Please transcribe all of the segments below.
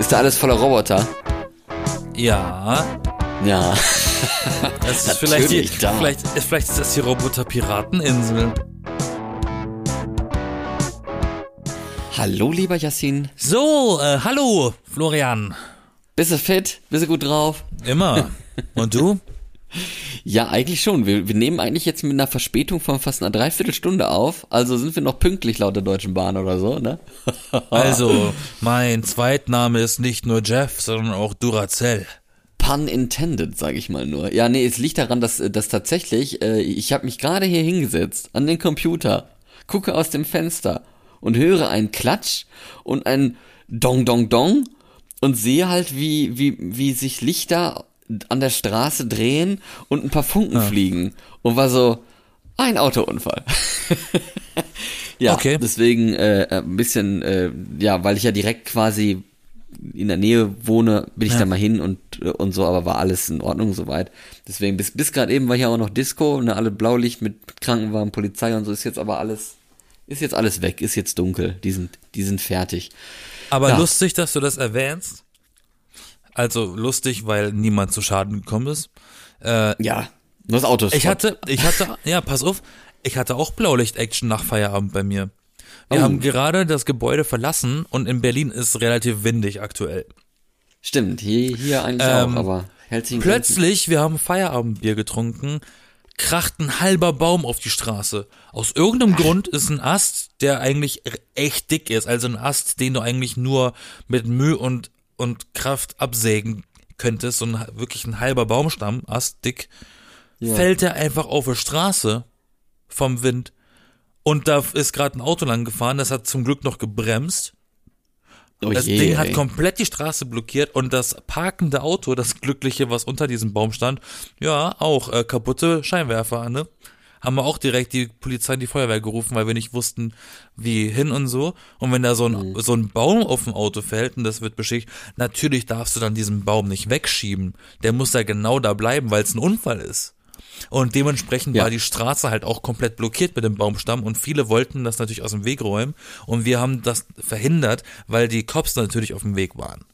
Ist da alles voller Roboter? Ja. Ja. Das ist vielleicht, die, da. vielleicht, vielleicht ist das die Roboter-Pirateninsel. Hallo, lieber Yassin. So, äh, hallo, Florian. Bist du fit? Bist du gut drauf? Immer. Und du? Ja, eigentlich schon. Wir, wir nehmen eigentlich jetzt mit einer Verspätung von fast einer Dreiviertelstunde auf. Also sind wir noch pünktlich laut der Deutschen Bahn oder so, ne? Also, mein Zweitname ist nicht nur Jeff, sondern auch Duracell. Pun intended, sage ich mal nur. Ja, nee, es liegt daran, dass, dass tatsächlich, äh, ich habe mich gerade hier hingesetzt an den Computer, gucke aus dem Fenster und höre einen Klatsch und ein Dong Dong Dong und sehe halt, wie, wie, wie sich Lichter an der Straße drehen und ein paar Funken fliegen. Und war so, ein Autounfall. ja, Okay. deswegen äh, ein bisschen, äh, ja, weil ich ja direkt quasi in der Nähe wohne, bin ich Ja. da mal hin und, äh, und so, aber war alles in Ordnung soweit. Deswegen, bis, bis gerade eben war hier auch noch Disco, ne, alle Blaulicht mit Krankenwagen, Polizei und so, ist jetzt aber alles, ist jetzt alles weg, ist jetzt dunkel, die sind, die sind fertig. Aber Ja. lustig, dass du das erwähnst. Also lustig, weil niemand zu Schaden gekommen ist. Äh, Ja, nur das Auto ist ich hatte, ich hatte, ja, pass auf, ich hatte auch Blaulicht-Action nach Feierabend bei mir. Wir Oh. haben gerade das Gebäude verlassen und in Berlin ist relativ windig aktuell. Stimmt, hier, hier eigentlich Ähm, auch, aber hält sich in Grenzen. Plötzlich, wir haben Feierabendbier getrunken, kracht ein halber Baum auf die Straße. Aus irgendeinem Grund ist ein Ast, der eigentlich echt dick ist, also ein Ast, den du eigentlich nur mit Mühe und, und Kraft absägen könntest, so ein, wirklich ein halber Baumstamm, Ast dick, Ja. fällt er einfach auf die Straße vom Wind. Und da ist gerade ein Auto lang gefahren, das hat zum Glück noch gebremst. Oh Das je, Ding hat ey. komplett die Straße blockiert und das parkende Auto, das glückliche, was unter diesem Baum stand, ja, auch äh, kaputte Scheinwerfer, ne? Haben wir auch direkt die Polizei und die Feuerwehr gerufen, weil wir nicht wussten, wie hin und so. Und wenn da so ein, so ein Baum auf dem Auto fällt und das wird beschädigt, natürlich darfst du dann diesen Baum nicht wegschieben. Der muss da genau da bleiben, weil es ein Unfall ist. Und dementsprechend Ja. war die Straße halt auch komplett blockiert mit dem Baumstamm und viele wollten das natürlich aus dem Weg räumen und wir haben das verhindert, weil die Cops natürlich auf dem Weg waren.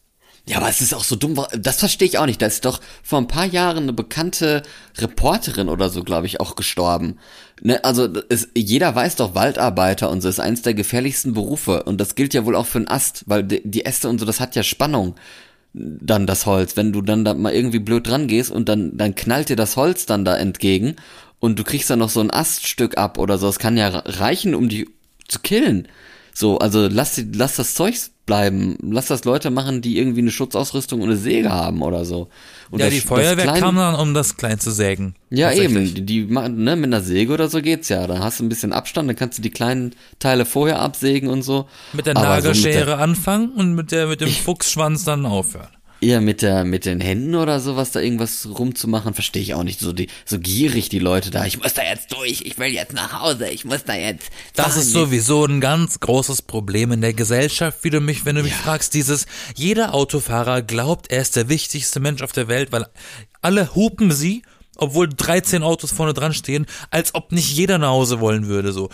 Ja, aber es ist auch so dumm, das verstehe ich auch nicht. Da ist doch vor ein paar Jahren eine bekannte Reporterin oder so, glaube ich, auch gestorben. Ne, also es, jeder weiß doch, Waldarbeiter und so ist eins der gefährlichsten Berufe. Und das gilt ja wohl auch für einen Ast, weil die, Äste und so, das hat ja Spannung. Dann das Holz. Wenn du dann da mal irgendwie blöd dran gehst und dann, dann knallt dir das Holz dann da entgegen und du kriegst dann noch so ein Aststück ab oder so. Das kann ja reichen, um die zu killen. So, also lass, lass das Zeugs bleiben. Lass das Leute machen, die irgendwie eine Schutzausrüstung und eine Säge haben oder so. Und ja, das- die Feuerwehr Klein- kam dann, um das klein zu sägen. Ja, eben. Die, die machen, ne, mit einer Säge oder so geht's ja. Dann hast du ein bisschen Abstand, dann kannst du die kleinen Teile vorher absägen und so. Mit der so Nagelschere der- anfangen und mit der mit dem Fuchsschwanz dann aufhören. Ja, mit der, mit den Händen oder sowas da irgendwas rumzumachen, verstehe ich auch nicht. So die, so gierig die Leute da. Ich muss da jetzt durch, ich will jetzt nach Hause, ich muss da jetzt. Das fahren. ist sowieso ein ganz großes Problem in der Gesellschaft, wie du mich, wenn du mich fragst, dieses, jeder Autofahrer glaubt, er ist der wichtigste Mensch auf der Welt, weil alle hupen sie, obwohl 13 Autos vorne dran stehen, als ob nicht jeder nach Hause wollen würde, so.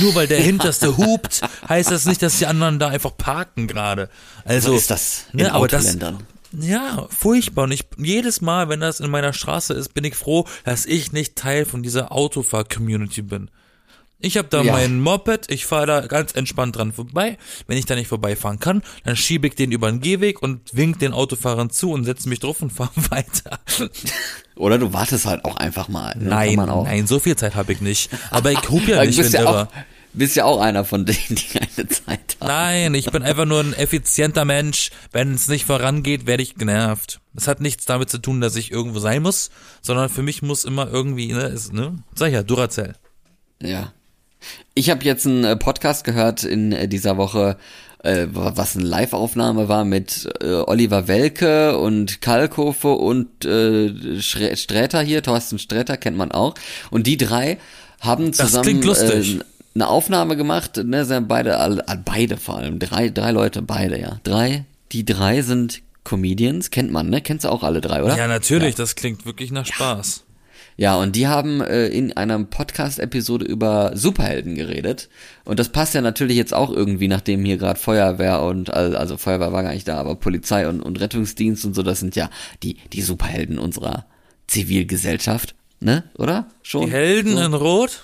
Nur weil der Hinterste hupt, heißt das nicht, dass die anderen da einfach parken gerade. Also, So ist das in ne, aber das. Ja, furchtbar. Und ich, jedes Mal, wenn das in meiner Straße ist, bin ich froh, dass ich nicht Teil von dieser Autofahr-Community bin. Ich habe da Ja. mein Moped, ich fahre da ganz entspannt dran vorbei. Wenn ich da nicht vorbeifahren kann, dann schiebe ich den über den Gehweg und wink den Autofahrern zu und setze mich drauf und fahre weiter. Oder du wartest halt auch einfach mal. ne? Nein, auch. nein, so viel Zeit habe ich nicht. Aber ich hup ja nicht, wenn ja, bist ja auch einer von denen, die keine Zeit haben. Nein, ich bin einfach nur ein effizienter Mensch. Wenn es nicht vorangeht, werde ich genervt. Es hat nichts damit zu tun, dass ich irgendwo sein muss, sondern für mich muss immer irgendwie, ne, ist, ne? Sag ich ja, Duracell. Ja. Ich habe jetzt einen äh, Podcast gehört in äh, dieser Woche, äh, was eine Live-Aufnahme war mit äh, Oliver Welke und Kalkofe und äh, Sträter hier, Thorsten Sträter kennt man auch. Und die drei haben Das zusammen klingt lustig. Äh, eine Aufnahme gemacht, ne, sind beide, alle, beide vor allem, drei, drei Leute, beide, ja. Drei, die drei sind Comedians, kennt man, ne? Kennst du auch alle drei, oder? Ja, natürlich, das klingt wirklich nach Spaß. Ja, und die haben äh, in einer Podcast-Episode über Superhelden geredet. Und das passt ja natürlich jetzt auch irgendwie, nachdem hier gerade Feuerwehr und, also Feuerwehr war gar nicht da, aber Polizei und, und Rettungsdienst und so, das sind ja die, die Superhelden unserer Zivilgesellschaft, ne? Oder? Schon? Die Helden so? in Rot?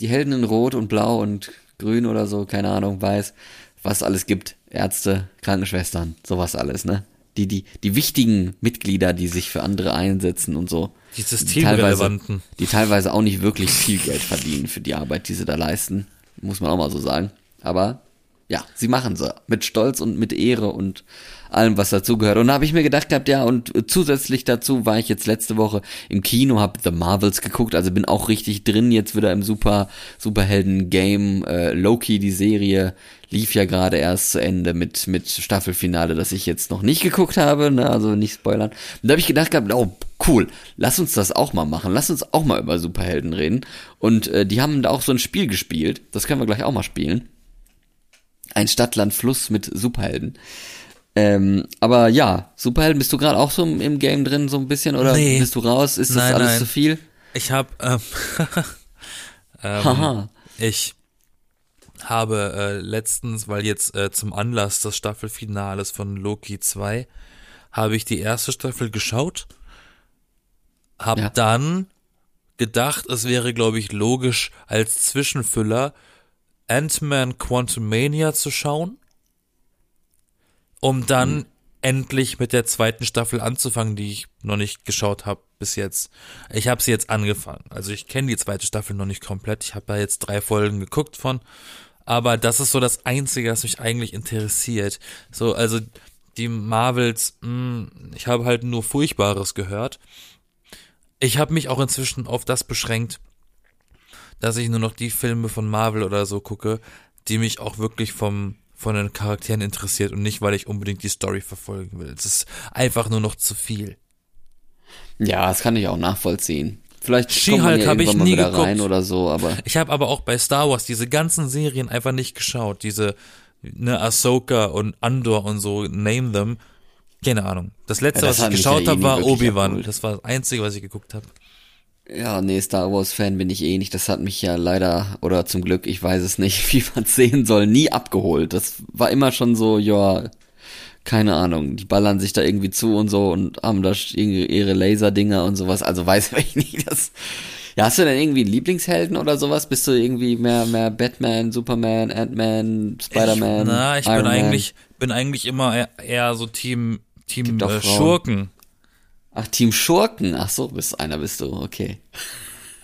Die Helden in Rot und Blau und Grün oder so, keine Ahnung, weiß, was alles gibt. Ärzte, Krankenschwestern, sowas alles, ne? Die, die, die wichtigen Mitglieder, die sich für andere einsetzen und so. Die systemrelevanten. Die teilweise auch nicht wirklich viel Geld verdienen für die Arbeit, die sie da leisten. Muss man auch mal so sagen. Aber ja, sie machen sie. Mit Stolz und mit Ehre und allem, was dazugehört. Und da habe ich mir gedacht gehabt, ja, und zusätzlich dazu war ich jetzt letzte Woche im Kino, habe The Marvels geguckt, also bin auch richtig drin jetzt wieder im Super Superhelden-Game. Äh, Loki, die Serie, lief ja gerade erst zu Ende mit, mit Staffelfinale, das ich jetzt noch nicht geguckt habe, ne, also nicht spoilern. Und da habe ich gedacht gehabt, oh, cool, lass uns das auch mal machen, lass uns auch mal über Superhelden reden. Und äh, die haben da auch so ein Spiel gespielt, das können wir gleich auch mal spielen. Ein Stadtland Fluss mit Superhelden. Ähm, aber ja, Superhelden, bist du gerade auch so im Game drin, so ein bisschen, oder Nee. bist du raus? Ist das Nein, alles nein. zu viel? Ich habe ähm, ähm, ich habe äh, letztens, weil jetzt äh, zum Anlass des Staffelfinales von Loki 2, habe ich die erste Staffel geschaut, habe Ja. dann gedacht, es wäre, glaube ich, logisch als Zwischenfüller Ant-Man Quantumania zu schauen, um dann Mhm. endlich mit der zweiten Staffel anzufangen, die ich noch nicht geschaut habe bis jetzt. Ich habe sie jetzt angefangen. Also ich kenne die zweite Staffel noch nicht komplett. Ich habe da jetzt drei Folgen geguckt von. Aber das ist so das Einzige, was mich eigentlich interessiert. So, also die Marvels, mh, ich habe halt nur Furchtbares gehört. Ich habe mich auch inzwischen auf das beschränkt, dass ich nur noch die Filme von Marvel oder so gucke, die mich auch wirklich vom von den Charakteren interessiert und nicht, weil ich unbedingt die Story verfolgen will. Es ist einfach nur noch zu viel. Ja, das kann ich auch nachvollziehen. Vielleicht She-Hulk kommt man ja hab ich nie geguckt. rein oder so, aber Ich habe aber auch bei Star Wars diese ganzen Serien einfach nicht geschaut. Diese ne, Ahsoka und Andor und so, name them. Keine Ahnung. Das letzte, Ja, das was ich geschaut eh habe, war Obi-Wan. Das war das Einzige, was ich geguckt habe. Ja, nee, Star Wars Fan bin ich eh nicht. Das hat mich ja leider oder zum Glück, ich weiß es nicht, wie man sehen soll, nie abgeholt. Das war immer schon so, ja, keine Ahnung, die ballern sich da irgendwie zu und so und haben da ihre ihre Laserdinger und sowas. Also weiß ich nicht, das ja, hast du denn irgendwie einen Lieblingshelden oder sowas? Bist du irgendwie mehr, mehr Batman, Superman, Ant-Man, Spider-Man? Na, ich Iron bin Man? eigentlich, bin eigentlich immer eher, eher so Team, Team äh. Schurken. Ach, Team Schurken. Ach so, bist einer bist du, okay.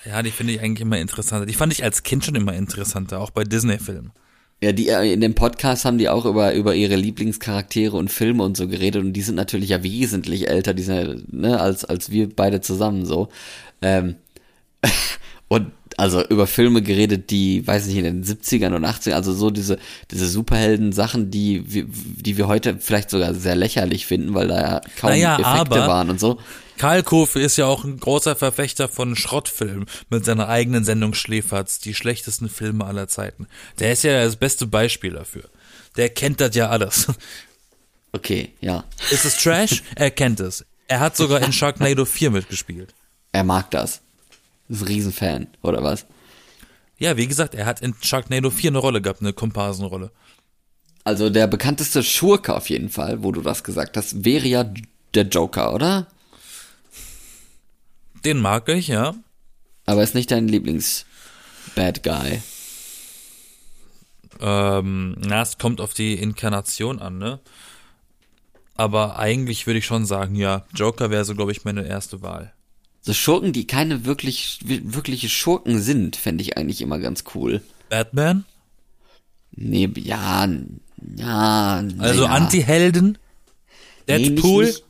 Ja, die finde ich eigentlich immer interessanter. Die fand ich als Kind schon immer interessanter, auch bei Disney-Filmen. Ja, die äh, in dem Podcast haben die auch über über ihre Lieblingscharaktere und Filme und so geredet und die sind natürlich ja wesentlich älter, die sind ja, ne, als als wir beide zusammen so. Ähm, und also über Filme geredet, die, weiß nicht, in den 70ern und 80ern, also so diese, diese Superhelden-Sachen, die, wir- die wir heute vielleicht sogar sehr lächerlich finden, weil da ja kaum Naja, Effekte waren und so. Karl Kofe ist ja auch ein großer Verfechter von Schrottfilmen mit seiner eigenen Sendung Schläferz, die schlechtesten Filme aller Zeiten. Der ist ja das beste Beispiel dafür. Der kennt das ja alles. Okay, ja. Ist es Trash? Er kennt es. Er hat sogar in Sharknado 4 mitgespielt. Er mag das. Ist ein Riesenfan, oder was? Ja, wie gesagt, er hat in Sharknado 4 eine Rolle gehabt, eine Komparsenrolle. Also der bekannteste Schurke auf jeden Fall, wo du das gesagt hast, wäre ja der Joker, oder? Den mag ich, ja. Aber ist nicht dein Lieblings-Bad Guy. Ähm, na, es kommt auf die Inkarnation an, ne? Aber eigentlich würde ich schon sagen, ja, Joker wäre so, glaube ich, meine erste Wahl. So Schurken, die keine wirklich, wirkliche Schurken sind, fände ich eigentlich immer ganz cool. Batman? Nee, ja, ja. Also naja. Anti-Helden? Nee, nicht- Deadpool? nicht-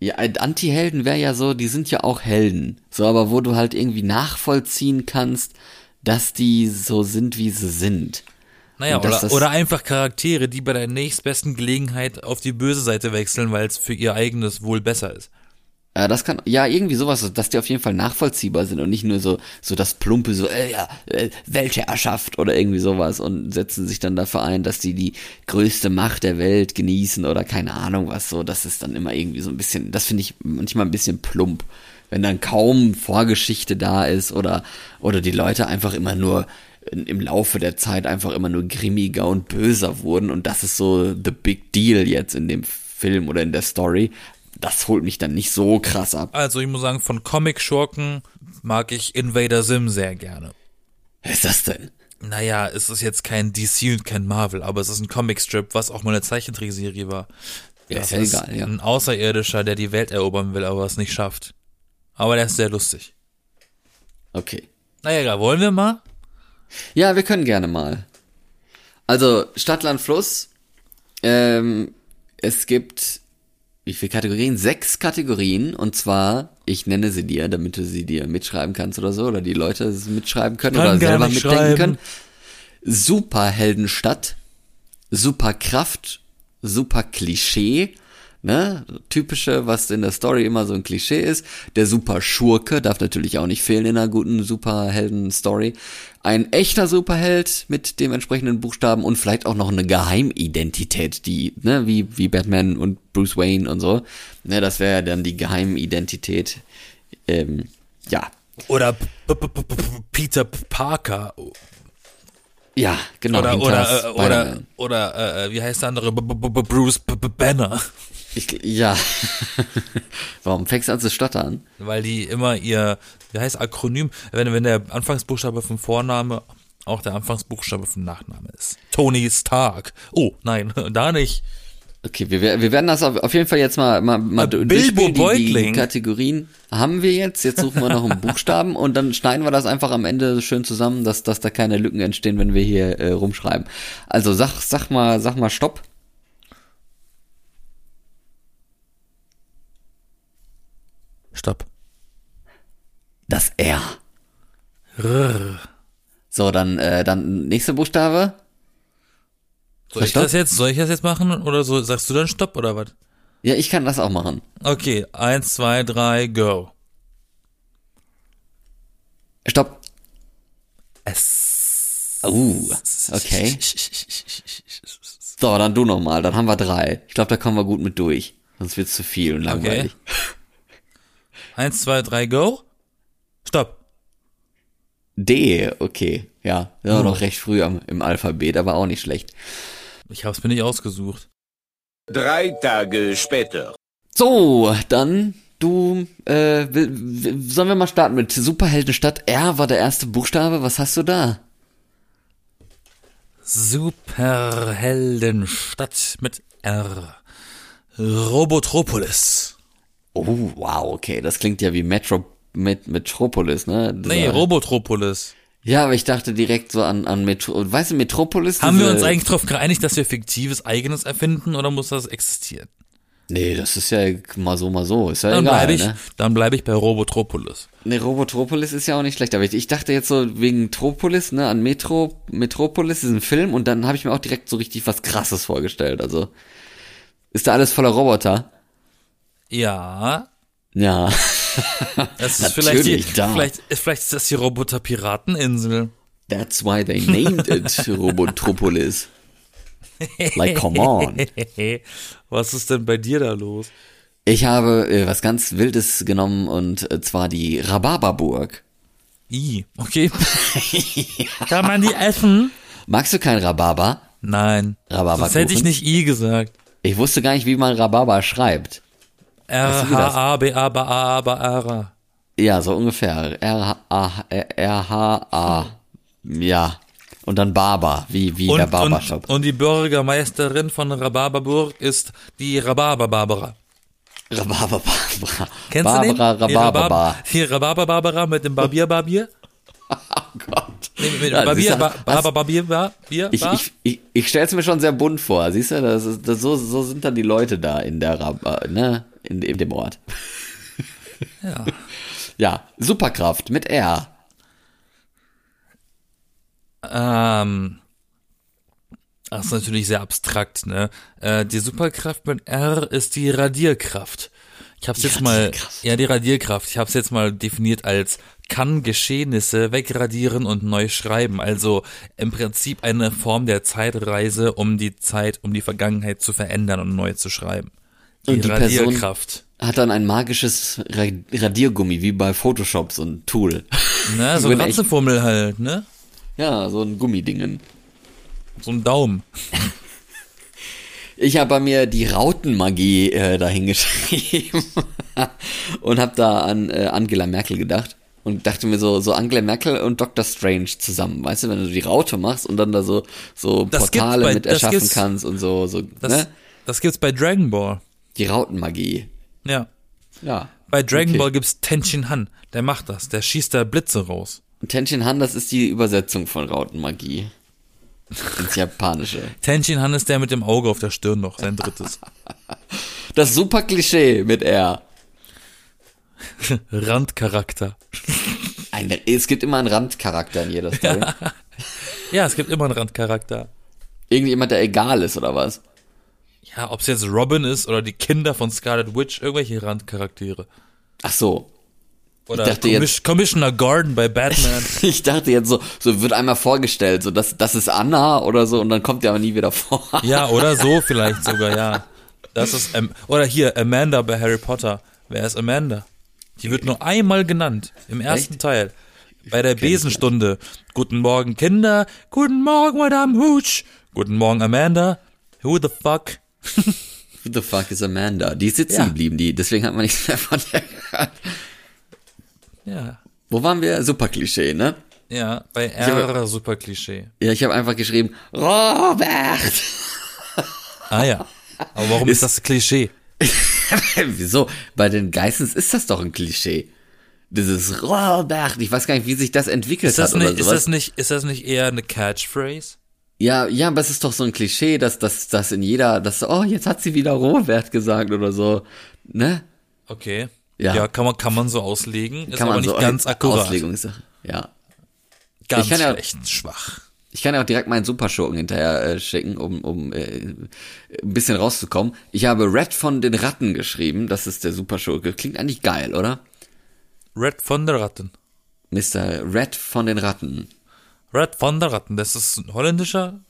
Ja, Anti-Helden wäre ja so, die sind ja auch Helden. So, aber wo du halt irgendwie nachvollziehen kannst, dass die so sind, wie sie sind. Naja, oder, oder einfach Charaktere, die bei der nächstbesten Gelegenheit auf die böse Seite wechseln, weil es für ihr eigenes Wohl besser ist. Ja, das kann, ja, irgendwie sowas, dass die auf jeden Fall nachvollziehbar sind und nicht nur so, so das plumpe, so, äh, ja, äh, Weltherrschaft oder irgendwie sowas und setzen sich dann dafür ein, dass die die größte Macht der Welt genießen oder keine Ahnung was so. Das ist dann immer irgendwie so ein bisschen, das finde ich manchmal ein bisschen plump. wenn dann kaum Vorgeschichte da ist oder, oder die Leute einfach immer nur im Laufe der Zeit einfach immer nur grimmiger und böser wurden und das ist so the big deal jetzt in dem Film oder in der Story. Das holt mich dann nicht so krass ab. Also ich muss sagen, von Comic-Schurken mag ich Invader Sim sehr gerne. Was ist das denn? Naja, es ist jetzt kein DC und kein Marvel, aber es ist ein Comicstrip, was auch mal eine Zeichentrickserie war. Ja, das ist ja egal, ja. ein Außerirdischer, der die Welt erobern will, aber es nicht schafft. Aber der ist sehr lustig. Okay. Naja, egal, wollen wir mal? Ja, wir können gerne mal. Also, Stadt, Land, Fluss. Ähm, es gibt, wie viele Kategorien? Sechs Kategorien. Und zwar, ich nenne sie dir, damit du sie dir mitschreiben kannst oder so. Oder die Leute es mitschreiben können Kann oder selber mitdenken schreiben. können. Superheldenstadt. Superkraft. Super Klischee. Ne? Typische, was in der Story immer so ein Klischee ist. Der Superschurke darf natürlich auch nicht fehlen in einer guten Superhelden-Story. Ein echter Superheld mit dem entsprechenden Buchstaben und vielleicht auch noch eine Geheimidentität, die, ne, wie, wie Batman und Bruce Wayne und so. Ne, das wäre ja dann die Geheimidentität. Ähm, ja. Oder Peter Parker. Ja, genau. Oder, oder, äh, oder, Spider-Man. oder, äh, wie heißt der andere? Bruce Banner. Ich, ja. Warum fängst du an zu stottern? Weil die immer ihr, wie heißt Akronym, wenn, wenn der Anfangsbuchstabe vom Vorname auch der Anfangsbuchstabe vom Nachname ist. Tony Stark. Oh, nein, da nicht. Okay, wir, wir werden das auf, jeden Fall jetzt mal, mal, mal Bilbo. Die, die. Kategorien haben wir jetzt. Jetzt suchen wir noch einen Buchstaben und dann schneiden wir das einfach am Ende schön zusammen, dass, dass da keine Lücken entstehen, wenn wir hier äh, rumschreiben. Also sag, sag mal, sag mal Stopp. Stopp. Das R. Rrr. So, dann, äh, dann nächster Buchstabe. Soll ich Stopp? das jetzt, soll ich das jetzt machen oder so, sagst du dann Stopp oder was? Ja, ich kann das auch machen. Okay, eins, zwei, drei, go. Stopp. S. Uh, okay. So, dann du nochmal. Dann haben wir drei. Ich glaube, da kommen wir gut mit durch. Sonst wird's zu viel und langweilig. Eins, zwei, drei, go. Stopp. D, okay. Ja, ja Hm. noch recht früh am, im Alphabet, aber auch nicht schlecht. Ich hab's mir nicht ausgesucht. Drei Tage später. So, dann du, äh, will, will, sollen wir mal starten mit Superheldenstadt? R war der erste Buchstabe. Was hast du da? Superheldenstadt mit R. Robotropolis. Oh, wow, okay. Das klingt ja wie Metro, Met, Metropolis, ne? Nee, Dieser- Robotropolis. Ja, aber ich dachte direkt so an, an Metro, weißt du, Metropolis? Haben wir uns eigentlich darauf geeinigt, dass wir fiktives eigenes erfinden oder muss das existieren? Nee, das ist ja mal so, mal so. Ist ja Dann egal, bleibe ich, ne? dann bleibe ich bei Robotropolis. Ne, Robotropolis ist ja auch nicht schlecht, aber ich, ich dachte jetzt so wegen Tropolis, ne, an Metro, Metropolis, diesen Film, und dann habe ich mir auch direkt so richtig was krasses vorgestellt. Also, ist da alles voller Roboter? Ja, Ja. das ist vielleicht, die, da. vielleicht, vielleicht ist das die Roboter-Pirateninsel. That's why they named it Robotropolis. Like, come on. Was ist denn bei dir da los? Ich habe äh, was ganz Wildes genommen und äh, zwar die Rhabarberburg. I, okay. Kann man die essen? Magst du kein Rhabarber? Nein. Rhabarberkuchen? Sonst hätte ich nicht I gesagt. Ich wusste gar nicht, wie man Rhabarber schreibt. R, H, A, B, A, B, A, A, B, A. Ja, so ungefähr. R-H-A, R-H-A, ja. Und dann Barber, wie, wie der Und, und, Barbershop. und die Bürgermeisterin von Rhabarberburg ist die Rhabarber-Barbara. Rhabarber-Barbara. Kennst Barbara du den? Rhabarber. Die Rhabarber-Barbara mit dem Barbier-Barbier? Oh Gott. Nee, Ja, Barbier, Bar, Bier, Ich, Bar? ich, ich, ich stell's mir schon sehr bunt vor, siehst du? Das ist, das, so, so sind dann die Leute da in der äh, ne? in, in dem Ort. Ja. Ja, Superkraft mit R. Ähm, das ist natürlich sehr abstrakt, ne? Äh, die Superkraft mit R ist die Radierkraft. Ich hab's jetzt mal, ja, die Radierkraft. Ich hab's jetzt mal definiert als kann Geschehnisse wegradieren und neu schreiben. Also im Prinzip eine Form der Zeitreise, um die Zeit, um die Vergangenheit zu verändern und neu zu schreiben. Die, Und die Person- Radierkraft. hat dann ein magisches Ra Radiergummi, wie bei Photoshop, so ein Tool. Na, so Ich ein bin echt- Ratzenfummel halt, ne? Ja, so ein Gummidingen. So ein Daumen. Ich habe bei mir die Rautenmagie äh, dahingeschrieben und habe da an äh, Angela Merkel gedacht und dachte mir so so Angela Merkel und Dr. Strange zusammen, weißt du, wenn du die Raute machst und dann da so so Das Portale bei- mit erschaffen kannst und so so Das, ne? das gibt's bei Dragon Ball. Die Rautenmagie. Ja. Ja. Bei Dragon Okay. Ball gibt's Tenshin Han. Der macht das. Der schießt da Blitze raus. Tenshin Han, das ist die Übersetzung von Rautenmagie ins Japanische. Tenshin Han ist der mit dem Auge auf der Stirn noch, sein drittes. Das super Klischee mit R. Randcharakter. Ein, es gibt immer einen Randcharakter in jeder Story. Ja, es gibt immer einen Randcharakter. Irgendjemand, der egal ist oder was? Ja, ob's jetzt Robin ist oder die Kinder von Scarlet Witch, irgendwelche Randcharaktere. Ach so. Oder dachte Commis Commissioner Gordon bei Batman. Ich dachte jetzt so, so wird einmal vorgestellt, so das, das ist Anna oder so und dann kommt der aber nie wieder vor. ja, oder so vielleicht sogar, ja. Das ist, ähm, oder hier, Amanda bei Harry Potter. Wer ist Amanda? Die wird nur einmal genannt, im ersten Echt? Teil. Bei der Besenstunde. Guten Morgen, Kinder. Guten Morgen, Madame Hooch. Guten Morgen, Amanda. Who the fuck? Who the fuck is Amanda? Die ist sitzen Ja. geblieben, die, deswegen hat man nichts mehr von der gehört. Ja. Wo waren wir? Super Klischee, ne? Ja, bei R super Klischee. Ja, ich habe einfach geschrieben, Robert! Ah ja. Aber warum ist, das Klischee? Wieso? Bei den Geissens ist das doch ein Klischee. Dieses Robert, ich weiß gar nicht, wie sich das entwickelt Ist das, hat oder nicht, ist, sowas. das nicht, ist das nicht eher eine Catchphrase? Ja, ja, aber es ist doch so ein Klischee, dass dass dass in jeder, dass oh, jetzt hat sie wieder Robert gesagt oder so, ne? Okay. Ja. Ja, kann man, kann man so auslegen. Ist Kann aber man nicht so ganz akkurat. Auslegungssache. Ja. Ganz Ich kann ja- schlecht, schwach. Ich kann ja auch direkt meinen Superschurken hinterher äh, schicken, um, um äh, ein bisschen rauszukommen. Ich habe Red von den Ratten geschrieben, das ist der Superschurke. Klingt eigentlich geil, oder? Red von der Ratten. Mr. Red von den Ratten. Red von der Ratten. Das ist ein holländischer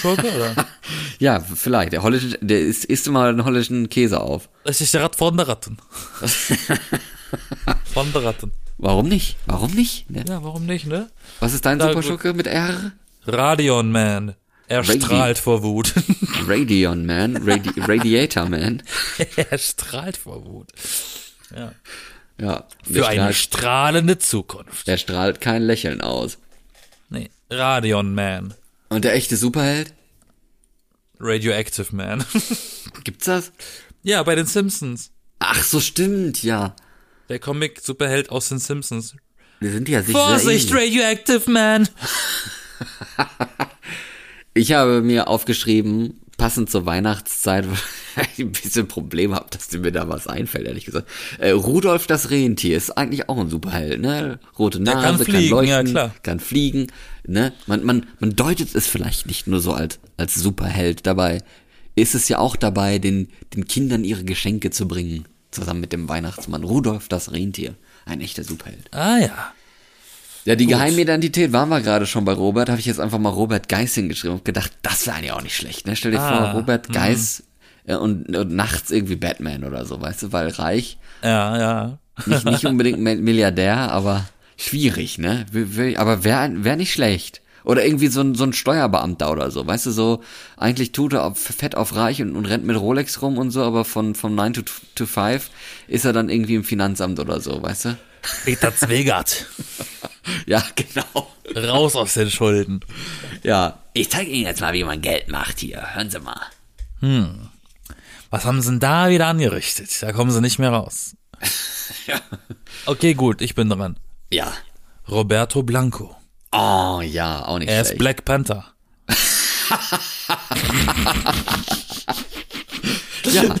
Schurke, oder? Ja, vielleicht. Der holländische, der isst, isst immer einen holländischen Käse auf. Das ist der Rat von der Ratten. von der Ratten. Warum nicht? Warum nicht? Ne? Ja, warum nicht, ne? Was ist dein Superschurke mit R? Radion Man. Er Radi- strahlt vor Wut. Radion Man, Radi Radiator Man. er strahlt vor Wut. Ja. Ja. Für eine strahlende Zukunft. der strahlt kein Lächeln aus. Nee. Radion Man. Und der echte Superheld? Radioactive Man. Gibt's das? ja, bei den Simpsons. Ach, so stimmt, ja. Der Comic-Superheld aus den Simpsons. Wir sind ja sich Vorsicht. Radioactive Man! Ich habe mir aufgeschrieben, passend zur Weihnachtszeit, weil ich ein bisschen Problem habe, dass mir da was einfällt, ehrlich gesagt. Äh, Rudolf das Rentier ist eigentlich auch ein Superheld, ne? Rote Der Nase, kann fliegen, ja, leuchten, klar. kann fliegen, ne? Man, man, man deutet es vielleicht nicht nur so als, als Superheld dabei. Ist es ja auch dabei, den, den Kindern ihre Geschenke zu bringen, zusammen mit dem Weihnachtsmann. Rudolf das Rentier, ein echter Superheld. Ah ja. Ja, die Geheimidentität waren wir gerade schon bei Robert, habe ich jetzt einfach mal Robert Geis hingeschrieben und gedacht, das wäre eigentlich auch nicht schlecht, ne? Stell dir Ah, vor, Robert Geis äh, und, und nachts irgendwie Batman oder so, weißt du, weil reich, Ja, ja. nicht, nicht unbedingt Mi- Milliardär, aber schwierig, ne? Aber wäre wär nicht schlecht. Oder irgendwie so ein, so ein Steuerbeamter oder so, weißt du, so, eigentlich tut er auf, fett auf reich und, und rennt mit Rolex rum und so, aber von, von 9 to, to 5 ist er dann irgendwie im Finanzamt oder so, weißt du? Peter Zwegert. Ja, genau. Raus aus den Schulden. Ja. Ich zeige Ihnen jetzt mal, wie man Geld macht hier. Hören Sie mal. Was haben sie denn da wieder angerichtet? Da kommen sie nicht mehr raus. Okay, gut, ich bin dran. Ja. Roberto Blanco. Oh, ja, auch nicht Er ist schlecht. Black Panther. Ja.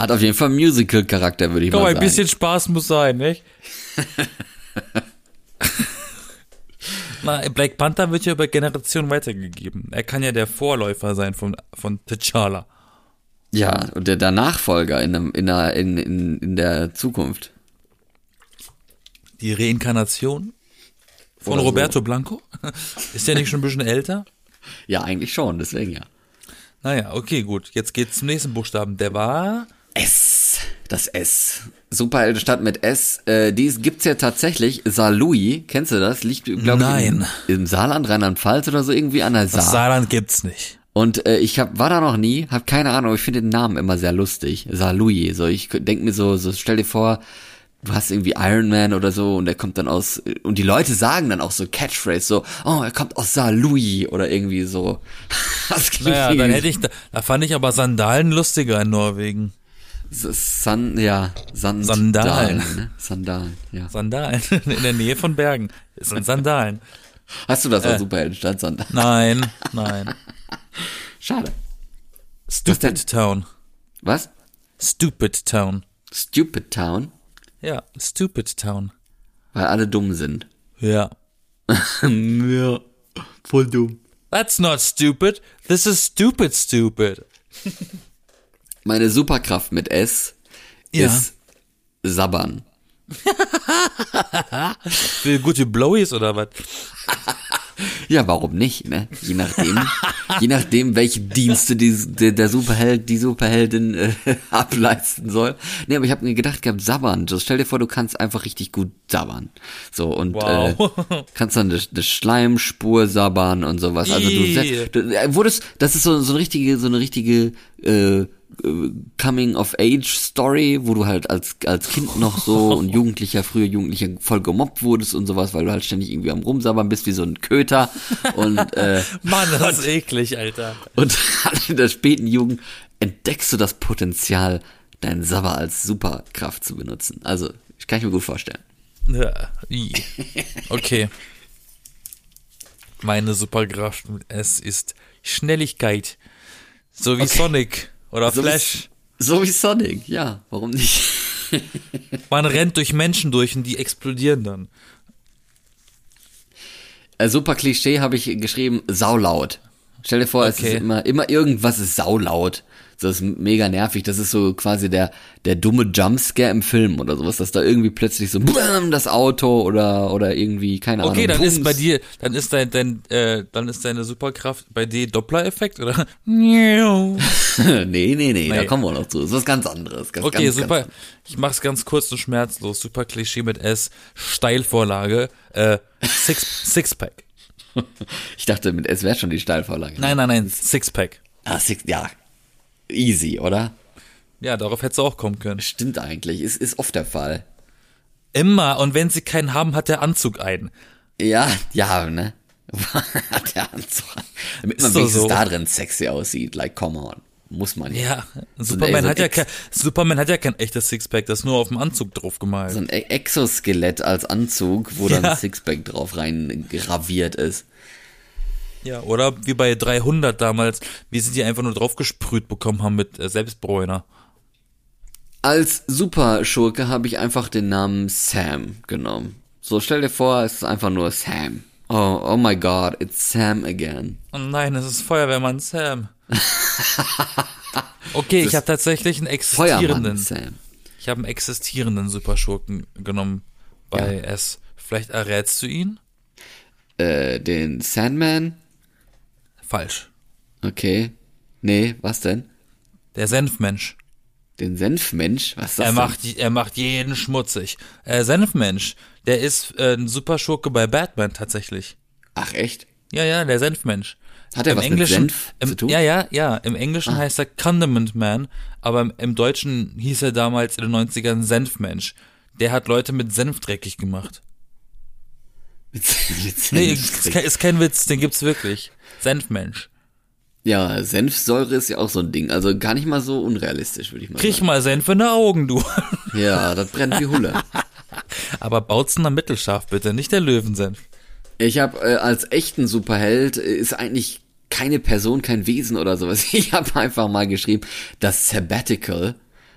Hat auf jeden Fall Musical-Charakter, würde ich Komm, mal ein sagen. bisschen Spaß muss sein, nicht? Na, Black Panther wird ja über Generationen weitergegeben. Er kann ja der Vorläufer sein von, von T'Challa. Ja, und der, der Nachfolger in, einem, in, der, in, in, in der Zukunft. Die Reinkarnation von Oder so. Roberto Blanco? Ist der nicht schon ein bisschen älter? Ja, eigentlich schon, deswegen ja. Naja, okay, gut. Jetzt geht's zum nächsten Buchstaben. Der war S. Das S. Superheldenstadt mit S. Äh, die gibt's ja tatsächlich. Saarlouis, kennst du das? Liegt, glaube ich, im, im Saarland, Rheinland-Pfalz oder so irgendwie an der Saar. Das Saarland gibt's nicht. Und äh, ich hab, war da noch nie, hab keine Ahnung, ich finde den Namen immer sehr lustig. Saarlouis. So, ich denk mir so, so, stell dir vor, du hast irgendwie Iron Man oder so und der kommt dann aus, und die Leute sagen dann auch so Catchphrase, so, oh, er kommt aus Saarlouis oder irgendwie so. Das Naja, dann hätte ich, da, da fand ich aber Sandalen lustiger in Norwegen. San, ja, Sand Sandalen. Ne? Sandalen, ja. Sandalen, in der Nähe von Bergen. Das sind Sandalen. Hast du das Äh. als Superheldenstadt, Sandalen? Nein, nein. Schade. Stupid Town. Was? Stupid Town. Stupid Town, Ja, Stupid Town. weil alle dumm sind. Ja. ja, voll dumm. That's not stupid. This is stupid stupid. Meine Superkraft mit S Ja. ist Sabbern. Für gute Blowies oder was? Ja, warum nicht, ne? Je nachdem, je nachdem, welche Dienste die, der, Superheld, die Superheldin äh, ableisten soll. Nee, aber ich habe mir gedacht gehabt, sabbern. So, stell dir vor, du kannst einfach richtig gut sabbern. So, und Wow. äh, kannst dann eine, eine Schleimspur sabbern und sowas. Also du, du äh, wurdest, das ist so, so eine richtige, so eine richtige äh, äh, Coming-of-Age-Story, wo du halt als, als Kind noch so und Jugendlicher, früher Jugendlicher voll gemobbt wurdest und sowas, weil du halt ständig irgendwie am Rumsabbern bist wie so ein Köter und, äh, Mann, das ist eklig, Alter. und in der späten Jugend entdeckst du das Potenzial, deinen Sabber als Superkraft zu benutzen. Also, ich kann ich mir gut vorstellen. Ja. Okay. Meine Superkraft S ist Schnelligkeit. So wie Okay. Sonic oder So Flash. Wie, so wie Sonic, ja, warum nicht? Man rennt durch Menschen durch und die explodieren dann. Äh, super Klischee habe ich geschrieben, saulaut. Stell dir vor, es Okay. ist immer, immer irgendwas ist saulaut. Das ist mega nervig. Das ist so quasi der, der dumme Jumpscare im Film oder sowas, dass da irgendwie plötzlich so bam, das Auto oder, oder irgendwie, keine Ahnung. Okay, dann ist Bums. bei dir, dann ist dein, dein äh, dann ist deine Superkraft bei dir Doppler-Effekt oder? okay, nee, nee, nee, da Nee. kommen wir noch zu. Das ist was ganz anderes. Ganz, ganz, super. Ganz, Ich mach's ganz kurz und schmerzlos. Super Klischee mit S. Steilvorlage. Äh, Six, Sixpack. ich dachte, mit S wäre schon die Steilvorlage. Nein, nein, nein. Sixpack. Ah, six, ja. Easy, oder? Ja, darauf hättest du auch kommen können. Stimmt eigentlich. Ist, ist oft der Fall. Immer. Und wenn sie keinen haben, hat der Anzug einen. Ja, ja, ne? Hat der Anzug. an. Damit man doch wenigstens so. da drin sexy aussieht. Like, come on. Muss man Ja, So Superman so hat ja kein, Superman hat ja kein echtes Sixpack, das ist nur auf dem Anzug drauf gemalt. So ein Exoskelett als Anzug, wo dann Ja. ein Sixpack drauf rein graviert ist. Ja, oder wie bei 300 damals, wie sie die einfach nur draufgesprüht bekommen haben mit äh, Selbstbräuner. Als Superschurke habe ich einfach den Namen Sam genommen. So, stell dir vor, es ist einfach nur Sam. Oh, oh my god, it's Sam again. Oh nein, es ist Feuerwehrmann Sam. Okay, ich habe tatsächlich einen Feuermann existierenden. Sam. Ich habe einen existierenden Superschurken genommen bei S. Vielleicht errätst du ihn? Äh, den Sandman? Falsch. Okay. Nee, was denn? Der Senfmensch. Den Senfmensch? Was ist das Er denn? macht, er macht jeden schmutzig. Äh, Senfmensch, der ist äh, ein Superschurke bei Batman tatsächlich. Ach, echt? Ja, ja, der Senfmensch. Hat er Im was mit Englischen, Senf im, zu tun? Ja, ja, ja. Im Englischen heißt er Condiment Man, aber im, im Deutschen hieß er damals in den 90ern Senfmensch. Der hat Leute mit Senf dreckig gemacht. Mit Nee, ist, kein- ist kein Witz, den gibt's wirklich. Senfmensch. Ja, Senfsäure ist ja auch so ein Ding. Also gar nicht mal so unrealistisch, würde ich mal Krieg sagen. mal Senf in die Augen, du. Ja, das brennt wie Hulle. Aber Bautzener mittelscharf bitte, nicht der Löwensenf. Ich habe äh, als echten Superheld äh, ist eigentlich keine Person, kein Wesen oder sowas. Ich habe einfach mal geschrieben, das Sabbatical,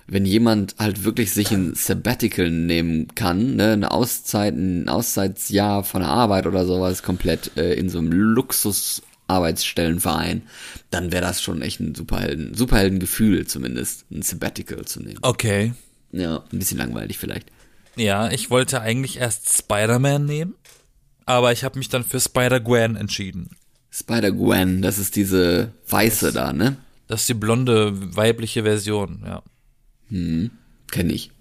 wenn jemand halt wirklich sich ein Sabbatical nehmen kann, ne, eine Auszeit, ein Auszeitsjahr von der Arbeit oder sowas, komplett äh, in so einem Luxus Arbeitsstellenverein, dann wäre das schon echt ein Superhelden, Superheldengefühl zumindest, ein Sabbatical zu nehmen. Okay. Ja, ein bisschen langweilig vielleicht. Ja, ich wollte eigentlich erst Spider-Man nehmen, aber ich habe mich dann für Spider-Gwen entschieden. Spider-Gwen, das ist diese weiße da, ne? Das ist die blonde weibliche Version, ja. Kenne ich.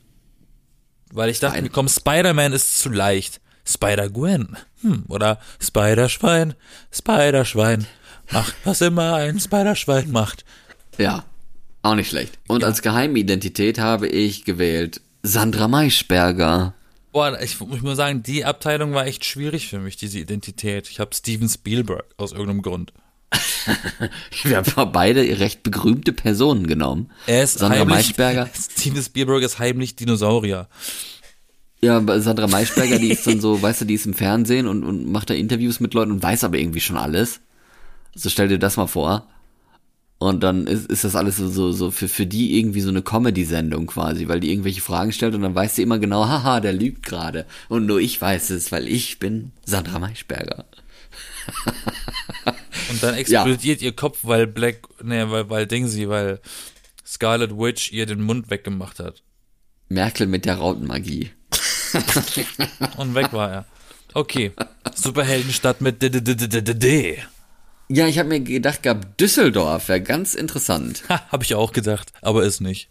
Weil ich dachte komm, Spider-Man ist zu leicht. Spider-Gwen. Hm, oder Spider-Schwein. Spider-Schwein. Macht, was immer ein Spider-Schwein macht. Ja, auch nicht schlecht. Und als Geheimidentität habe ich gewählt Sandra Maischberger. Boah, ich muss mal sagen, die Abteilung war echt schwierig für mich, diese Identität. Ich habe Steven Spielberg aus irgendeinem Grund. Wir haben beide recht berühmte Personen genommen. Er ist Sandra heimlich, Maischberger. Steven Spielberg ist heimlich Dinosaurier. Ja, Sandra Maischberger, die ist dann so, weißt du, die ist im Fernsehen und, und macht da Interviews mit Leuten und weiß aber irgendwie schon alles. So stell dir das mal vor. Und dann ist, ist das alles so, so, so für, für die irgendwie so eine Comedy-Sendung quasi, weil die irgendwelche Fragen stellt und dann weiß sie immer genau, haha, der lügt gerade. Und nur ich weiß es, weil ich bin Sandra Maischberger. Und dann explodiert ihr Kopf, weil Black, nee, weil, weil Dingsy, weil Scarlet Witch ihr den Mund weggemacht hat. Merkel mit der Rautenmagie. Und weg war er. Okay. Superheldenstadt mit D, D, D, D, D. Ja, ich habe mir gedacht gehabt, Düsseldorf wäre ganz interessant. Ha, hab ich auch gedacht, aber ist nicht.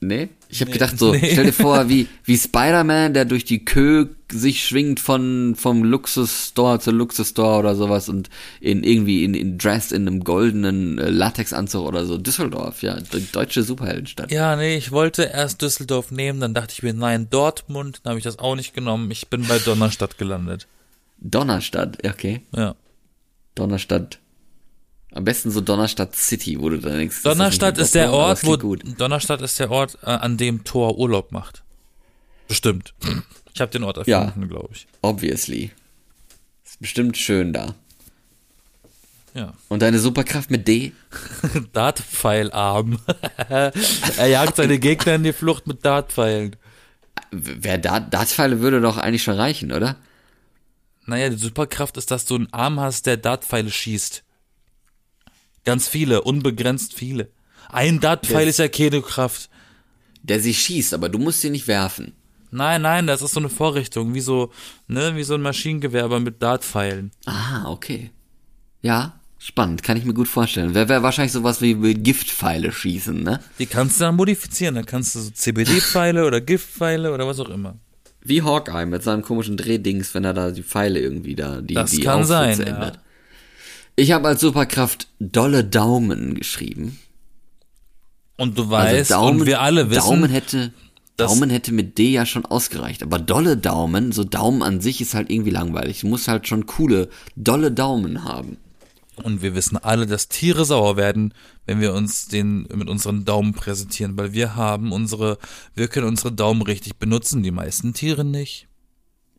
Nee? Ich habe gedacht so, nee. stell dir vor, wie, wie Spider-Man, der durch die Kö sich schwingt von, vom Luxusstore zu Luxusstore oder sowas und in irgendwie in, in dressed in einem goldenen äh, Latexanzug oder so. Düsseldorf, ja, de- deutsche Superheldenstadt. Ja, nee, ich wollte erst Düsseldorf nehmen, dann dachte ich mir, nein, Dortmund, dann habe ich das auch nicht genommen. Ich bin bei Donnerstadt gelandet. Donnerstadt, okay. Ja. Donnerstadt. Am besten so Donnerstadt City, wo du dann denkst. Donnerstadt nicht ist der Ort, wo gut. Donnerstadt ist der Ort, an dem Thor Urlaub macht. Bestimmt. Ich habe den Ort Ja. erfunden, glaube ich. Obviously. Ist bestimmt schön da. Ja. Und deine Superkraft mit D? Dartpfeilarm. er jagt seine Gegner in die Flucht mit Dartpfeilen. Wer da, Dartpfeile würde doch eigentlich schon reichen, oder? Naja, die Superkraft ist, dass du einen Arm hast, der Dartpfeile schießt. Ganz viele, unbegrenzt viele. Ein Dartpfeil ist ja keine Kraft. Der sie schießt, aber du musst sie nicht werfen. Nein, nein, das ist so eine Vorrichtung, wie so, ne, wie so ein Maschinengewehr, aber mit Dartpfeilen. Ah, okay. Ja, spannend, kann ich mir gut vorstellen. Wäre wär wahrscheinlich sowas wie Giftpfeile schießen, ne? Die kannst du dann modifizieren, dann kannst du so CBD-Pfeile oder Giftpfeile oder was auch immer. Wie Hawkeye mit seinem komischen Drehdings, wenn er da die Pfeile irgendwie da, die, Das die kann Aufsätze sein, ja. Ich habe als Superkraft dolle Daumen geschrieben. Und du Also weißt, Daumen, und wir alle wissen, Daumen hätte, Daumen hätte mit D ja schon ausgereicht. Aber dolle Daumen, so Daumen an sich ist halt irgendwie langweilig. Du musst halt schon coole, dolle Daumen haben. und wir wissen alle, dass Tiere sauer werden, wenn wir uns den mit unseren Daumen präsentieren, weil wir haben unsere, wir können unsere Daumen richtig benutzen, die meisten Tiere nicht.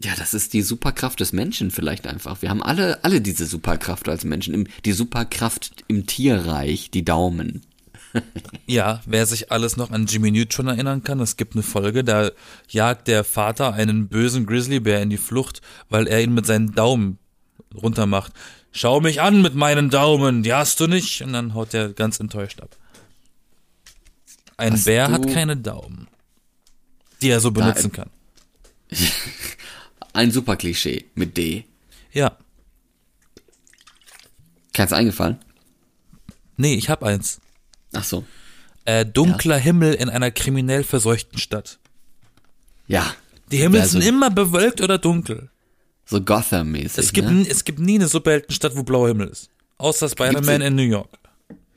Ja, das ist die Superkraft des Menschen vielleicht einfach. Wir haben alle, alle diese Superkraft als Menschen. Im, die Superkraft im Tierreich, die Daumen. Ja, wer sich alles noch an Jimmy Neutron erinnern kann, es gibt eine Folge, da jagt der Vater einen bösen Grizzlybär in die Flucht, weil er ihn mit seinen Daumen runtermacht. Schau mich an mit meinen Daumen, die hast du nicht. Und dann haut er ganz enttäuscht ab. Ein Hast Bär hat keine Daumen, die er so benutzen kann. Ein Superklischee mit D. Ja. Keins eingefallen? Nee, ich hab eins. Ach so. Äh, dunkler Himmel in einer kriminell verseuchten Stadt. Ja. Die Himmel Wär sind immer bewölkt oder dunkel. so Gotham-mäßig. Es gibt, ne? nie- es gibt nie eine Superheldenstadt, wo blauer Himmel ist. Außer Spider-Man in New York.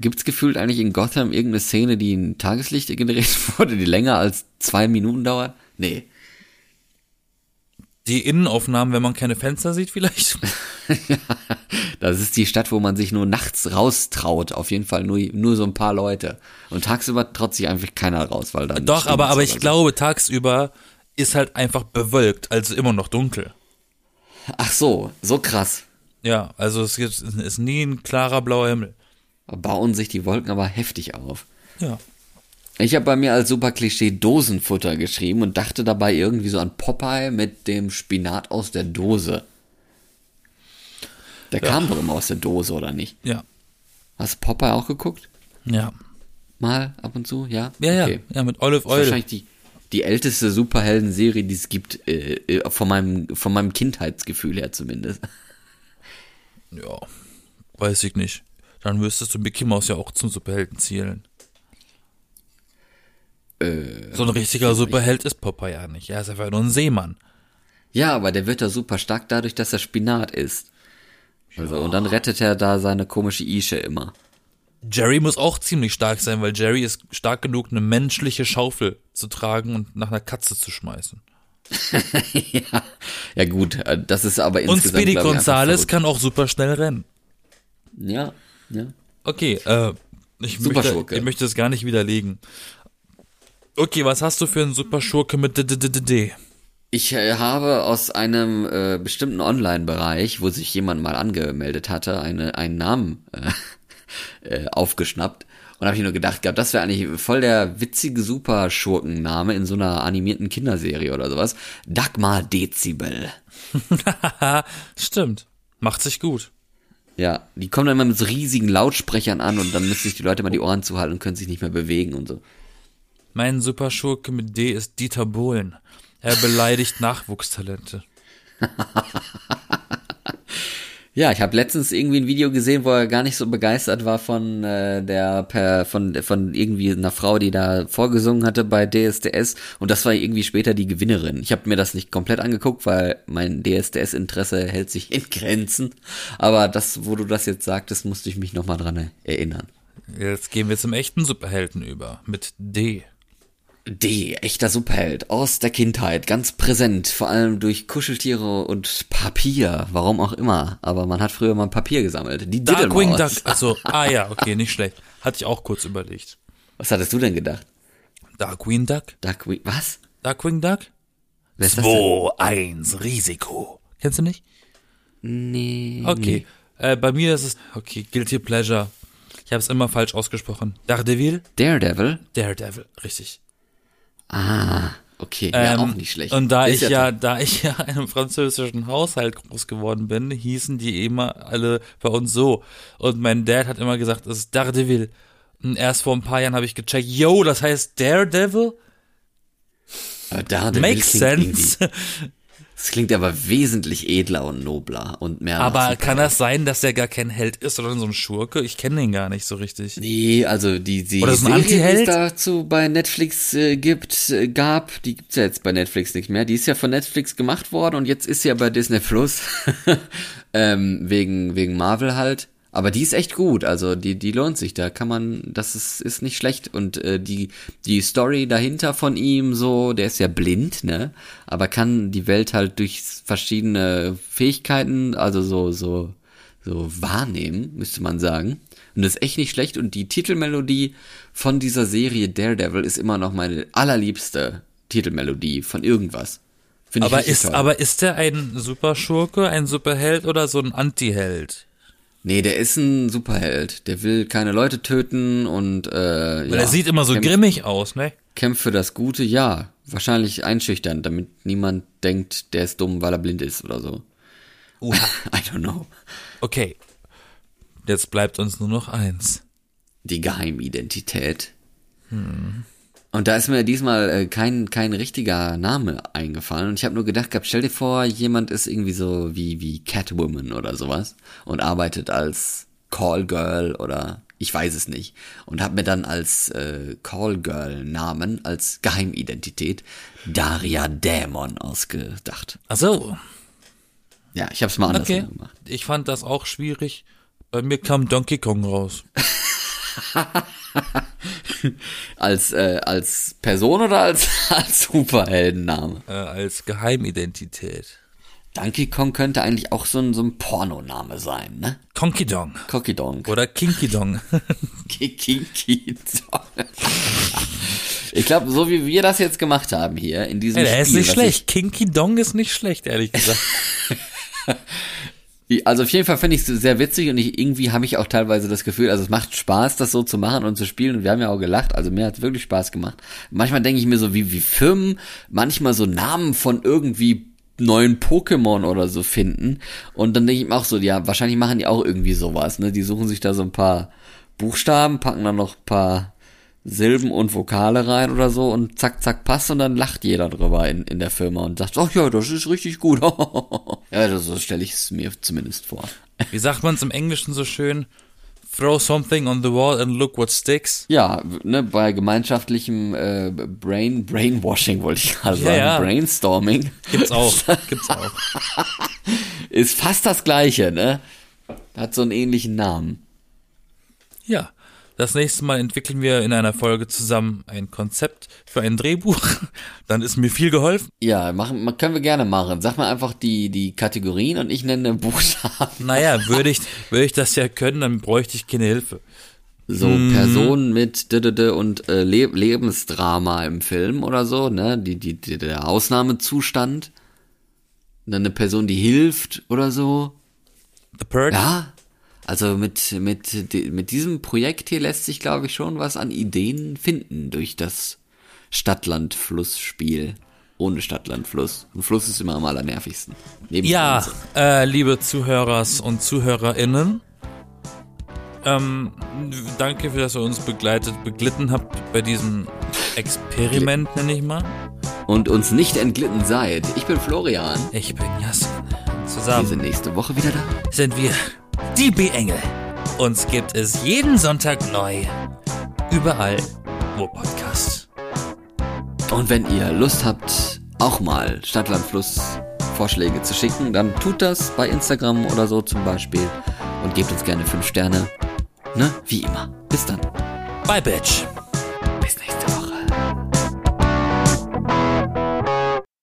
Gibt's gefühlt eigentlich in Gotham irgendeine Szene, die in Tageslicht gedreht wurde, die länger als zwei Minuten dauert? Nee. Die Innenaufnahmen, wenn man keine Fenster sieht, vielleicht. Das ist die Stadt, wo man sich nur nachts raustraut. Auf jeden Fall nur, nur so ein paar Leute. Und tagsüber traut sich einfach keiner raus, weil dann. Doch, aber, aber ich so. glaube, tagsüber ist halt einfach bewölkt, also immer noch dunkel. Ach so, so krass. Ja, also es gibt, es ist nie ein klarer blauer Himmel. Bauen sich die Wolken aber heftig auf. Ja. Ich habe bei mir als super Klischee Dosenfutter geschrieben und dachte dabei irgendwie so an Popeye mit dem Spinat aus der Dose. Der kam doch immer aus der Dose, oder nicht? Ja. Hast du Popeye auch geguckt? Ja. Mal ab und zu, ja? Ja, ja. Okay. Ja, mit Olive Das ist Oil. wahrscheinlich die, die älteste Superhelden-Serie, die es gibt, äh, äh, von, meinem, von meinem Kindheitsgefühl her zumindest. Ja. Weiß ich nicht. Dann müsstest du Mickey Mouse ja auch zum Superhelden zielen. so ein richtiger Superheld ist Popeye ja nicht. Er ist einfach nur ein Seemann. Ja, aber der wird da super stark dadurch, dass er Spinat isst. Also, und dann rettet er da seine komische Ische immer. Jerry muss auch ziemlich stark sein, weil Jerry ist stark genug, eine menschliche Schaufel zu tragen und nach einer Katze zu schmeißen. ja. ja, gut, äh, das ist aber Und insgesamt. Speedy ich, einfach Gonzales kann auch super schnell rennen. Ja, ja. Okay, äh, ich möchte, ich möchte es gar nicht widerlegen. Okay, was hast du für einen Superschurke mit D D D D? Ich äh, habe aus einem äh, bestimmten Online-Bereich, wo sich jemand mal angemeldet hatte, eine, einen Namen äh, äh, aufgeschnappt. Und habe ich nur gedacht gehabt, das wäre eigentlich voll der witzige Superschurkenname in so einer animierten Kinderserie oder sowas. Dagmar Dezibel. Stimmt. Macht sich gut. Ja, die kommen dann immer mit so riesigen Lautsprechern an und dann müssen sich die Leute mal die Ohren zuhalten und können sich nicht mehr bewegen und so. Mein Superschurke mit D ist Dieter Bohlen. Er beleidigt Nachwuchstalente. Ja, ich habe letztens irgendwie ein Video gesehen, wo er gar nicht so begeistert war von äh, der per von von irgendwie einer Frau, die da vorgesungen hatte bei DSDS und das war irgendwie später die Gewinnerin. Ich habe mir das nicht komplett angeguckt, weil mein DSDS Interesse hält sich in Grenzen, aber das wo du das jetzt sagtest, musste ich mich noch mal dran erinnern. Jetzt gehen wir zum echten Superhelden über. Mit D. D, echter Superheld aus der Kindheit, ganz präsent, vor allem durch Kuscheltiere und Papier, warum auch immer. Aber man hat früher mal Papier gesammelt. Die Darkwing Duck. Also, ah ja, okay, nicht schlecht. Hatte ich auch kurz überlegt. Was hattest du denn gedacht? Darkwing Duck? Darkwing, was? Darkwing Duck? Wer ist das denn? 2, 1, Risiko. Kennst du nicht? Nee. Okay. Äh, bei mir ist es, okay, Guilty Pleasure. Ich habe es immer falsch ausgesprochen. Daredevil? Daredevil? Daredevil, richtig. Ah, okay, ja, Ähm, auch nicht schlecht. Und da Ist ich ja, da ich ja in einem französischen Haushalt groß geworden bin, hießen die immer alle bei uns so. Und mein Dad hat immer gesagt, es ist Daredevil. Und erst vor ein paar Jahren habe ich gecheckt, yo, das heißt Daredevil? Aber Daredevil Makes sense. Das klingt aber wesentlich edler und nobler und mehr. Aber kann das sein, dass der gar kein Held ist, sondern so ein Schurke? Ich kenne den gar nicht so richtig. Nee, also die, die Oder ein Serie, die es dazu bei Netflix äh, gibt, äh, gab, die gibt's ja jetzt bei Netflix nicht mehr. Die ist ja von Netflix gemacht worden und jetzt ist sie ja bei Disney Plus. ähm, wegen, wegen Marvel halt. Aber die ist echt gut, also die, die lohnt sich, da kann man, das ist, ist nicht schlecht. Und äh, die, die Story dahinter von ihm, so, der ist ja blind, ne? Aber kann die Welt halt durch verschiedene Fähigkeiten, also so, so, so wahrnehmen, müsste man sagen. Und das ist echt nicht schlecht. Und die Titelmelodie von dieser Serie Daredevil ist immer noch meine allerliebste Titelmelodie von irgendwas. Finde ich Aber ist, toll. aber ist der ein Superschurke, ein Superheld oder so ein Antiheld? Nee, der ist ein Superheld. Der will keine Leute töten und äh, Weil ja, er sieht immer so kämpft, grimmig aus, ne? kämpft für das Gute, ja. Wahrscheinlich einschüchtern, damit niemand denkt, der ist dumm, weil er blind ist oder so. Uh, I don't know. okay. Jetzt bleibt uns nur noch eins. Die Geheimidentität. Und da ist mir diesmal äh, kein, kein richtiger Name eingefallen. Und ich habe nur gedacht gehabt, stell dir vor, jemand ist irgendwie so wie, wie Catwoman oder sowas und arbeitet als Callgirl oder ich weiß es nicht. Und habe mir dann als äh, Callgirl-Namen, als Geheimidentität Daria Dämon ausgedacht. Ach so, Ja, ich habe es mal anders okay. gemacht. Ich fand das auch schwierig. Bei mir kam Donkey Kong raus. Als, äh, als Person oder als, als Superheldenname? Äh, als Geheimidentität. Donkey Kong könnte eigentlich auch so ein, so ein Pornoname sein, ne? Conky Dong. Cocky Donk. Oder Kinky Dong. Kinky Donk. Ich glaube, so wie wir das jetzt gemacht haben hier in diesem Ey, der ist Spiel, nicht was schlecht. Kinky Dong ist nicht schlecht, ehrlich gesagt. Also auf jeden Fall finde ich es sehr witzig und ich, irgendwie habe ich auch teilweise das Gefühl, also es macht Spaß, das so zu machen und zu spielen und wir haben ja auch gelacht, also mir hat es wirklich Spaß gemacht. Manchmal denke ich mir so, wie, wie Firmen manchmal so Namen von irgendwie neuen Pokémon oder so finden und dann denke ich mir auch so, ja, wahrscheinlich machen die auch irgendwie sowas, ne? Die suchen sich da so ein paar Buchstaben, packen dann noch ein paar Silben und Vokale rein oder so und zack, zack, passt und dann lacht jeder drüber in, in der Firma und sagt, ach ja, das ist richtig gut. ja, das, so stelle ich es mir zumindest vor. Wie sagt man es im Englischen so schön? throw something on the wall and look what sticks. Ja, ne, bei gemeinschaftlichem äh, Brain, Brainwashing wollte ich gerade Ja, sagen, ja. Brainstorming, Gibt's auch. Gibt's auch. ist fast das gleiche, ne? Hat so einen ähnlichen Namen. Ja. Das nächste Mal entwickeln wir in einer Folge zusammen ein Konzept für ein Drehbuch. Dann ist mir viel geholfen. Ja, machen, ma- können wir gerne machen. Sag mal einfach die, die Kategorien und ich nenne Buchstaben. Naja, würde ich, würde ich das ja können, dann bräuchte ich keine Hilfe. So Personen mit d -d -d und äh, Le Lebensdrama im Film oder so, ne? Die, die, die, der Ausnahmezustand. Und dann eine Person, die hilft oder so. The Purge? Ja, also mit, mit, mit diesem Projekt hier lässt sich, glaube ich, schon was an Ideen finden durch das Stadt-Land-Fluss-Spiel. Ohne Stadt-Land-Fluss. Ein Fluss ist immer am allernervigsten. Neben Ja, äh, liebe Zuhörers und ZuhörerInnen, ähm, danke für, dass ihr uns begleitet, beglitten habt bei diesem Experiment, nenne ich mal. Und uns nicht entglitten seid. Ich bin Florian. Ich bin Jasmin. Wir Zusammen sind nächste Woche wieder da. sind wir die B-Engel. Uns gibt es jeden Sonntag neu. Überall, wo Podcast. Und wenn ihr Lust habt, auch mal Stadtlandfluss Vorschläge zu schicken, dann tut das bei Instagram oder so zum Beispiel und gebt uns gerne 5 Sterne. Ne? Wie immer. Bis dann. Bye, Bitch.